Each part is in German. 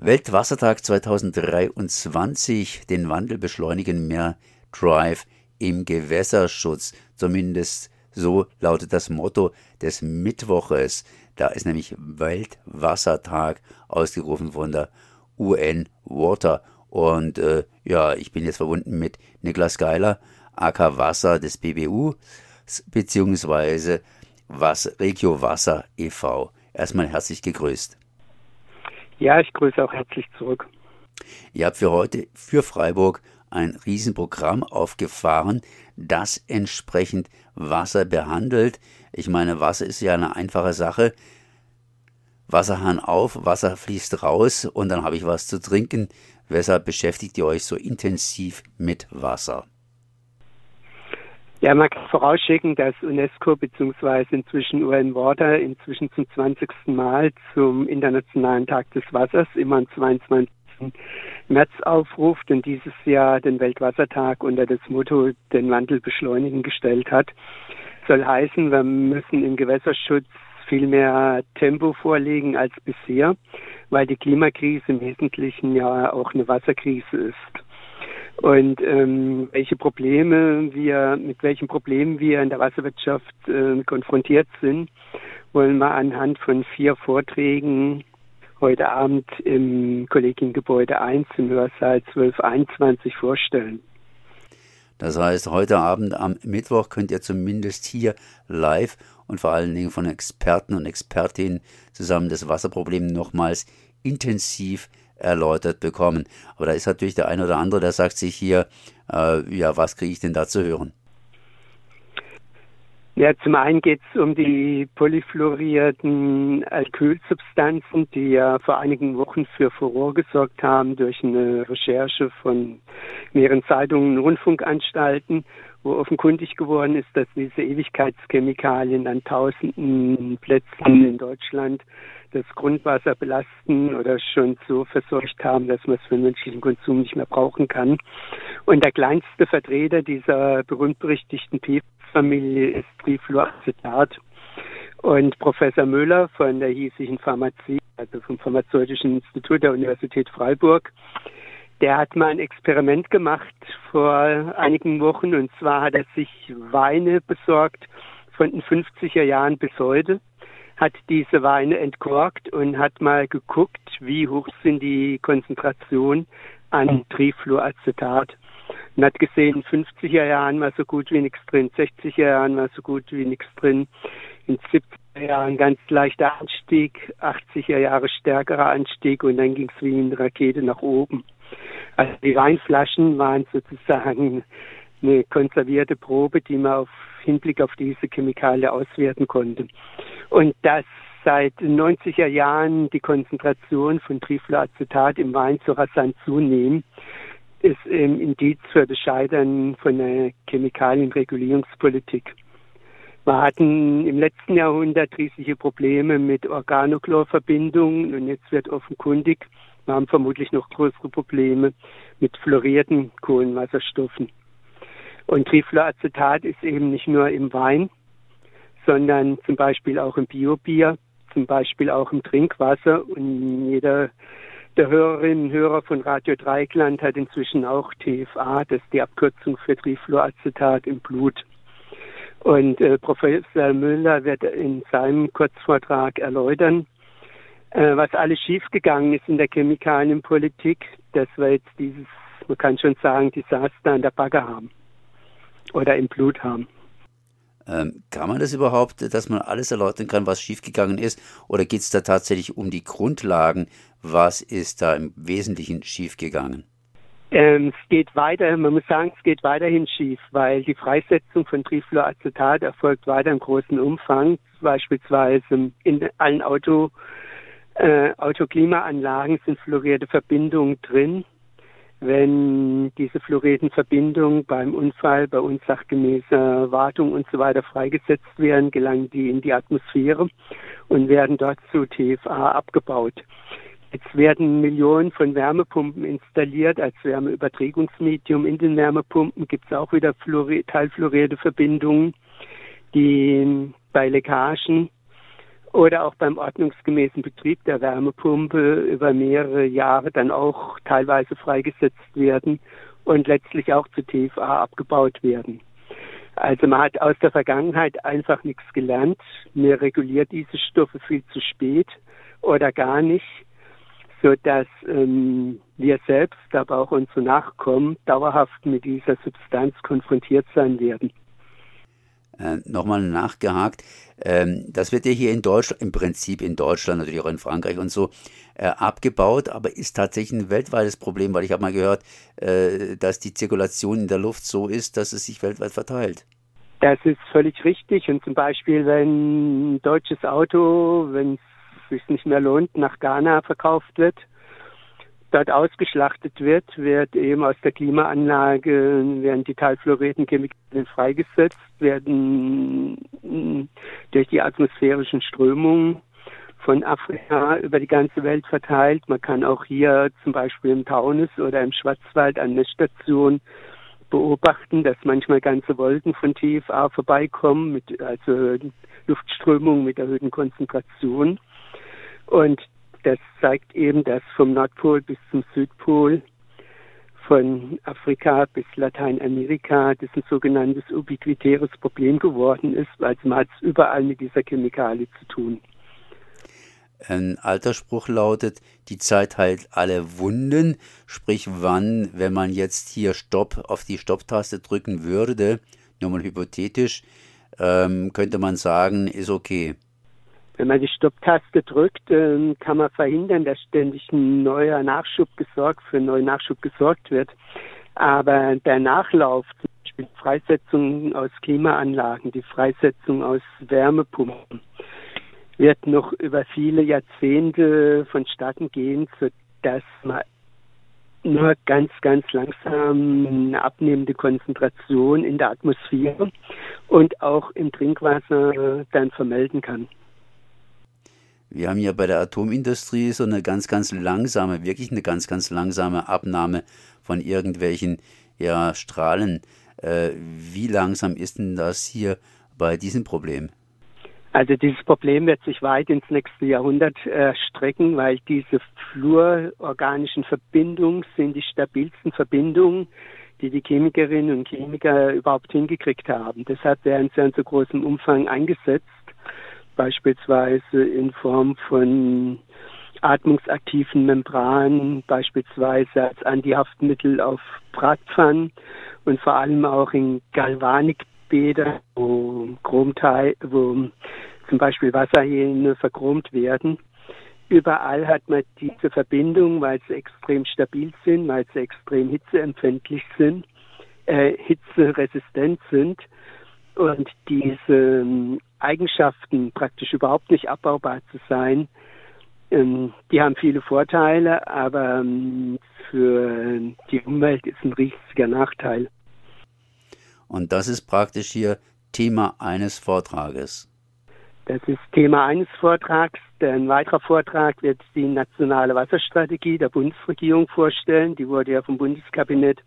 Weltwassertag 2023, den Wandel beschleunigen mehr Drive im Gewässerschutz. Zumindest so lautet das Motto des Mittwoches. Da ist nämlich Weltwassertag ausgerufen von der UN Water. Und äh, ja, ich bin jetzt verbunden mit Niklas Geiler, AK Wasser des BBU, beziehungsweise was Regio Wasser e.V. Erstmal herzlich gegrüßt. Ja, ich grüße auch herzlich zurück. Ihr habt für heute für Freiburg ein Riesenprogramm aufgefahren, das entsprechend Wasser behandelt. Ich meine, Wasser ist ja eine einfache Sache. Wasserhahn auf, Wasser fließt raus und dann habe ich was zu trinken. Weshalb beschäftigt ihr euch so intensiv mit Wasser? Ja, man kann vorausschicken, dass UNESCO bzw. inzwischen UN Water inzwischen zum 20. Mal zum Internationalen Tag des Wassers immer am 22. März aufruft und dieses Jahr den Weltwassertag unter das Motto den Wandel beschleunigen gestellt hat. Soll heißen, wir müssen im Gewässerschutz viel mehr Tempo vorlegen als bisher, weil die Klimakrise im Wesentlichen ja auch eine Wasserkrise ist. Und ähm, welche Probleme wir, mit welchen Problemen wir in der Wasserwirtschaft äh, konfrontiert sind, wollen wir anhand von vier Vorträgen heute Abend im Kollegiengebäude 1 im Hörsaal 1221 vorstellen. Das heißt, heute Abend am Mittwoch könnt ihr zumindest hier live und vor allen Dingen von Experten und Expertinnen zusammen das Wasserproblem nochmals intensiv erläutert bekommen. Aber da ist natürlich der eine oder andere, der sagt sich hier, äh, ja, was kriege ich denn da zu hören? Ja, zum einen geht es um die polyfluorierten Alkylsubstanzen, die ja vor einigen Wochen für Furore gesorgt haben durch eine Recherche von mehreren Zeitungen und Rundfunkanstalten, wo offenkundig geworden ist, dass diese Ewigkeitschemikalien an tausenden Plätzen in Deutschland das Grundwasser belasten oder schon so verseucht haben, dass man es für den menschlichen Konsum nicht mehr brauchen kann. Und der kleinste Vertreter dieser berühmt-berüchtigten PFAS-Familie ist Trifluoracetat. Und Professor Müller von der hiesigen Pharmazie, also vom Pharmazeutischen Institut der Universität Freiburg, der hat mal ein Experiment gemacht vor einigen Wochen und zwar hat er sich Weine besorgt von den 50er Jahren bis heute hat diese Weine entkorkt und hat mal geguckt, wie hoch sind die Konzentrationen an Trifluoracetat. Und hat gesehen, in 50er Jahren war so gut wie nichts drin, 60er Jahren war so gut wie nichts drin, in 70er Jahren ganz leichter Anstieg, 80er Jahre stärkerer Anstieg und dann ging es wie eine Rakete nach oben. Also die Weinflaschen waren sozusagen eine konservierte Probe, die man auf Hinblick auf diese Chemikalie auswerten konnte. Und dass seit den 90er Jahren die Konzentration von Trifluoracetat im Wein so rasant zunehmen, ist ein Indiz für das Scheitern von der Chemikalienregulierungspolitik. Wir hatten im letzten Jahrhundert riesige Probleme mit Organochlorverbindungen und jetzt wird offenkundig, wir haben vermutlich noch größere Probleme mit fluorierten Kohlenwasserstoffen. Und Trifluoracetat ist eben nicht nur im Wein, sondern zum Beispiel auch im Biobier, zum Beispiel auch im Trinkwasser. Und jeder der Hörerinnen und Hörer von Radio Dreikland hat inzwischen auch TFA, das ist die Abkürzung für Trifluoracetat im Blut. Und äh, Professor Müller wird in seinem Kurzvortrag erläutern, äh, was alles schiefgegangen ist in der Chemikalienpolitik, dass wir jetzt dieses, man kann schon sagen, Desaster an der Backe haben oder im Blut haben. Ähm, kann man das überhaupt, dass man alles erläutern kann, was schiefgegangen ist? Oder geht es da tatsächlich um die Grundlagen? Was ist da im Wesentlichen schiefgegangen? Ähm, es geht weiter, man muss sagen, es geht weiterhin schief, weil die Freisetzung von Trifluoracetat erfolgt weiter im großen Umfang. Beispielsweise in allen Auto, äh, Autoklimaanlagen sind fluorierte Verbindungen drin wenn diese Fluoretenverbindungen beim Unfall bei unsachgemäßer Wartung und so weiter freigesetzt werden, gelangen die in die Atmosphäre und werden dort zu TFA abgebaut. Jetzt werden Millionen von Wärmepumpen installiert als Wärmeüberträgungsmedium. In den Wärmepumpen gibt es auch wieder teilfluorierte Verbindungen, die bei Leckagen oder auch beim ordnungsgemäßen Betrieb der Wärmepumpe über mehrere Jahre dann auch teilweise freigesetzt werden und letztlich auch zu TFA abgebaut werden. Also man hat aus der Vergangenheit einfach nichts gelernt. Man reguliert diese Stoffe viel zu spät oder gar nicht, so dass ähm, wir selbst, aber auch unsere Nachkommen dauerhaft mit dieser Substanz konfrontiert sein werden. Äh, Nochmal nachgehakt, ähm, das wird ja hier in Deutschland, im Prinzip in Deutschland, natürlich auch in Frankreich und so, äh, abgebaut, aber ist tatsächlich ein weltweites Problem, weil ich habe mal gehört, äh, dass die Zirkulation in der Luft so ist, dass es sich weltweit verteilt. Das ist völlig richtig. Und zum Beispiel, wenn ein deutsches Auto, wenn es sich nicht mehr lohnt, nach Ghana verkauft wird, dort ausgeschlachtet wird, wird eben aus der Klimaanlage, werden die teilfluorierten Chemikalien freigesetzt, werden durch die atmosphärischen Strömungen von Afrika über die ganze Welt verteilt. Man kann auch hier zum Beispiel im Taunus oder im Schwarzwald an Messstationen beobachten, dass manchmal ganze Wolken von TFA vorbeikommen, mit also Luftströmungen mit erhöhten Konzentrationen. Und das zeigt eben, dass vom Nordpol bis zum Südpol, von Afrika bis Lateinamerika, das ein sogenanntes ubiquitäres Problem geworden ist, weil man hat es überall mit dieser Chemikalie zu tun. Ein alter Spruch lautet, die Zeit heilt alle Wunden, sprich wann, wenn man jetzt hier Stopp auf die Stopptaste drücken würde, nur mal hypothetisch, ähm, könnte man sagen, ist okay. Wenn man die Stopptaste drückt, ähm, kann man verhindern, dass ständig ein neuer Nachschub gesorgt, für einen neuen Nachschub gesorgt wird. Aber der Nachlauf, zum Beispiel die Freisetzung aus Klimaanlagen, die Freisetzung aus Wärmepumpen, wird noch über viele Jahrzehnte vonstatten gehen, sodass man nur ganz, ganz langsam eine abnehmende Konzentration in der Atmosphäre und auch im Trinkwasser dann vermelden kann. Wir haben ja bei der Atomindustrie so eine ganz, ganz langsame, wirklich eine ganz, ganz langsame Abnahme von irgendwelchen ja, Strahlen. Äh, wie langsam ist denn das hier bei diesem Problem? Also dieses Problem wird sich weit ins nächste Jahrhundert äh, strecken, weil diese fluororganischen Verbindungen sind die stabilsten Verbindungen, die die Chemikerinnen und Chemiker überhaupt hingekriegt haben. Deshalb werden sie in so großem Umfang eingesetzt beispielsweise in Form von atmungsaktiven Membranen, beispielsweise als Antihaftmittel auf Bratpfannen und vor allem auch in Galvanikbäder, wo Chromteil, wo zum Beispiel Wasserhähne verchromt werden. Überall hat man diese Verbindung, weil sie extrem stabil sind, weil sie extrem hitzeempfindlich sind, äh, hitzeresistent sind und diese Eigenschaften praktisch überhaupt nicht abbaubar zu sein, ähm, die haben viele Vorteile, aber ähm, für die Umwelt ist ein riesiger Nachteil. Und das ist praktisch hier Thema eines Vortrages. Das ist Thema eines Vortrags. Ein weiterer Vortrag wird die nationale Wasserstrategie der Bundesregierung vorstellen. Die wurde ja vom Bundeskabinett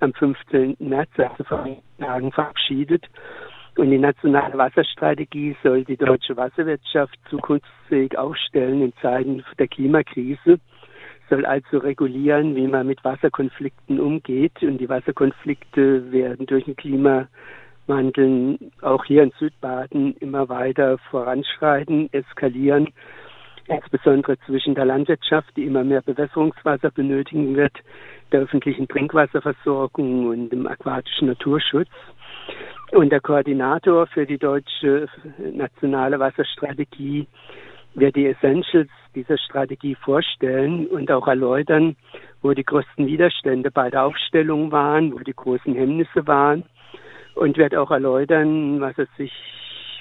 am 15. März, also vor Tagen, verabschiedet. Und die nationale Wasserstrategie soll die deutsche Wasserwirtschaft zukunftsfähig aufstellen in Zeiten der Klimakrise, soll also regulieren, wie man mit Wasserkonflikten umgeht. Und die Wasserkonflikte werden durch den Klimawandel auch hier in Südbaden immer weiter voranschreiten, eskalieren insbesondere zwischen der Landwirtschaft, die immer mehr Bewässerungswasser benötigen wird, der öffentlichen Trinkwasserversorgung und dem aquatischen Naturschutz. Und der Koordinator für die deutsche nationale Wasserstrategie wird die Essentials dieser Strategie vorstellen und auch erläutern, wo die größten Widerstände bei der Aufstellung waren, wo die großen Hemmnisse waren und wird auch erläutern, was er sich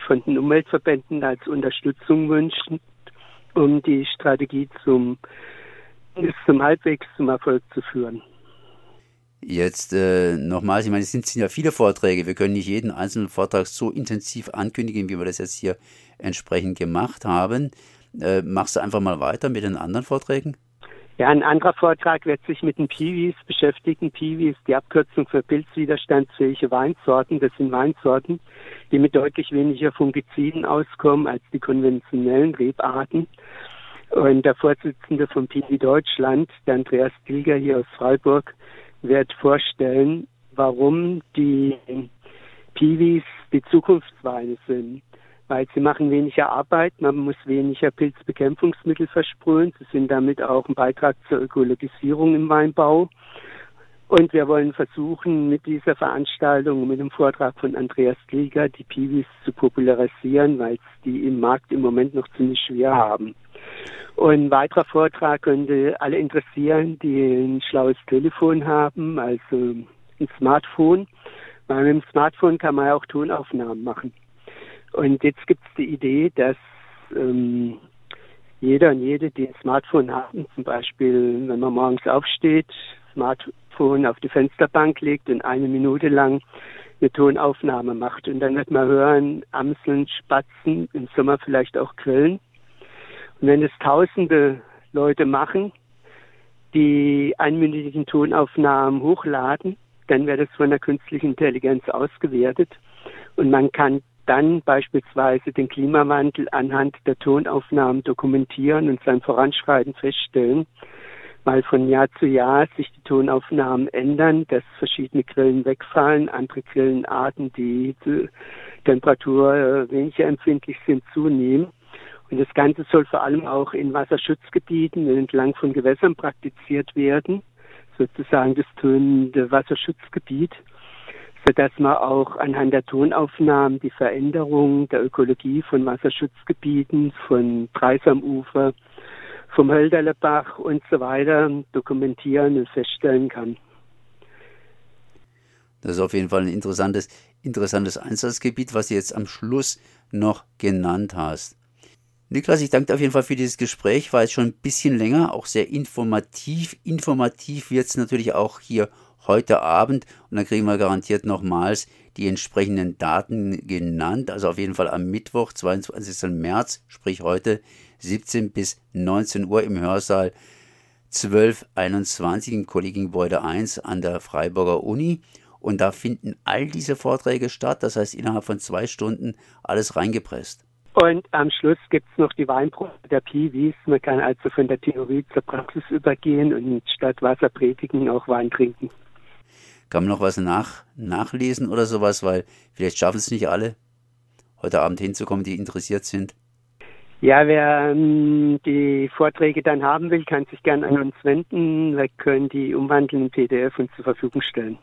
von den Umweltverbänden als Unterstützung wünscht, um die Strategie zum, zum halbwegs zum Erfolg zu führen. Jetzt äh, nochmals, ich meine, es sind, sind ja viele Vorträge. Wir können nicht jeden einzelnen Vortrag so intensiv ankündigen, wie wir das jetzt hier entsprechend gemacht haben. Äh, machst du einfach mal weiter mit den anderen Vorträgen? Ja, ein anderer Vortrag wird sich mit den Piwis beschäftigen. Piwis, die Abkürzung für pilzwiderstandsfähige Weinsorten. Das sind Weinsorten, die mit deutlich weniger Fungiziden auskommen als die konventionellen Rebarten. Und der Vorsitzende von Piwi Deutschland, der Andreas Dilger hier aus Freiburg, wird vorstellen, warum die Piwis die Zukunftsweine sind weil sie machen weniger Arbeit, man muss weniger Pilzbekämpfungsmittel versprühen. Sie sind damit auch ein Beitrag zur Ökologisierung im Weinbau. Und wir wollen versuchen, mit dieser Veranstaltung, mit dem Vortrag von Andreas Klieger, die Piwis zu popularisieren, weil es die im Markt im Moment noch ziemlich schwer haben. Und ein weiterer Vortrag könnte alle interessieren, die ein schlaues Telefon haben, also ein Smartphone. Weil mit dem Smartphone kann man ja auch Tonaufnahmen machen. Und jetzt gibt es die Idee, dass ähm, jeder und jede, die ein Smartphone haben, zum Beispiel, wenn man morgens aufsteht, Smartphone auf die Fensterbank legt und eine Minute lang eine Tonaufnahme macht. Und dann wird man hören, Amseln, Spatzen, im Sommer vielleicht auch Quellen. Und wenn es tausende Leute machen, die einminütigen Tonaufnahmen hochladen, dann wird es von der künstlichen Intelligenz ausgewertet. Und man kann dann beispielsweise den Klimawandel anhand der Tonaufnahmen dokumentieren und sein Voranschreiten feststellen, weil von Jahr zu Jahr sich die Tonaufnahmen ändern, dass verschiedene Quellen wegfallen, andere Quellenarten, die zur Temperatur äh, weniger empfindlich sind, zunehmen. Und das Ganze soll vor allem auch in Wasserschutzgebieten entlang von Gewässern praktiziert werden, sozusagen das tönende Wasserschutzgebiet sodass man auch anhand der Tonaufnahmen die Veränderung der Ökologie von Wasserschutzgebieten, von Preis am Ufer, vom Hölderlebach und so weiter dokumentieren und feststellen kann. Das ist auf jeden Fall ein interessantes, interessantes Einsatzgebiet, was du jetzt am Schluss noch genannt hast. Niklas, ich danke dir auf jeden Fall für dieses Gespräch. War jetzt schon ein bisschen länger, auch sehr informativ. Informativ wird es natürlich auch hier heute Abend und dann kriegen wir garantiert nochmals die entsprechenden Daten genannt. Also auf jeden Fall am Mittwoch, 22. März, sprich heute 17 bis 19 Uhr im Hörsaal 1221 im Kollegiengebäude 1 an der Freiburger Uni. Und da finden all diese Vorträge statt. Das heißt, innerhalb von zwei Stunden alles reingepresst. Und am Schluss gibt es noch die Weinprobe der Piwis. Man kann also von der Theorie zur Praxis übergehen und statt Wasser predigen auch Wein trinken. Kann man noch was nach, nachlesen oder sowas, weil vielleicht schaffen es nicht alle, heute Abend hinzukommen, die interessiert sind. Ja, wer ähm, die Vorträge dann haben will, kann sich gerne an uns wenden. Wir können die umwandeln in PDF und zur Verfügung stellen.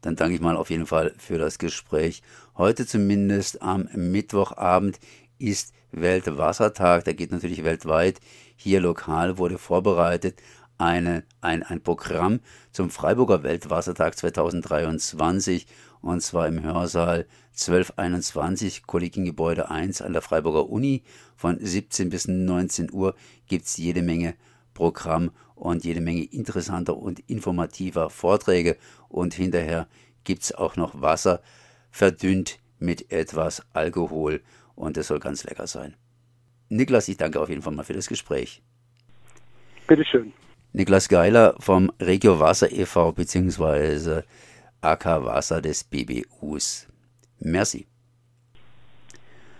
Dann danke ich mal auf jeden Fall für das Gespräch. Heute zumindest am Mittwochabend ist Weltwassertag. Der geht natürlich weltweit. Hier lokal wurde vorbereitet eine, ein, ein Programm zum Freiburger Weltwassertag 2023 und zwar im Hörsaal 1221 Kollegiengebäude 1 an der Freiburger Uni. Von 17 bis 19 Uhr gibt es jede Menge Programm und jede Menge interessanter und informativer Vorträge und hinterher gibt es auch noch Wasser verdünnt mit etwas Alkohol und das soll ganz lecker sein. Niklas, ich danke auf jeden Fall mal für das Gespräch. Bitteschön. Niklas Geiler vom Regio Wasser e.V. bzw. AK Wasser des BBUs. Merci.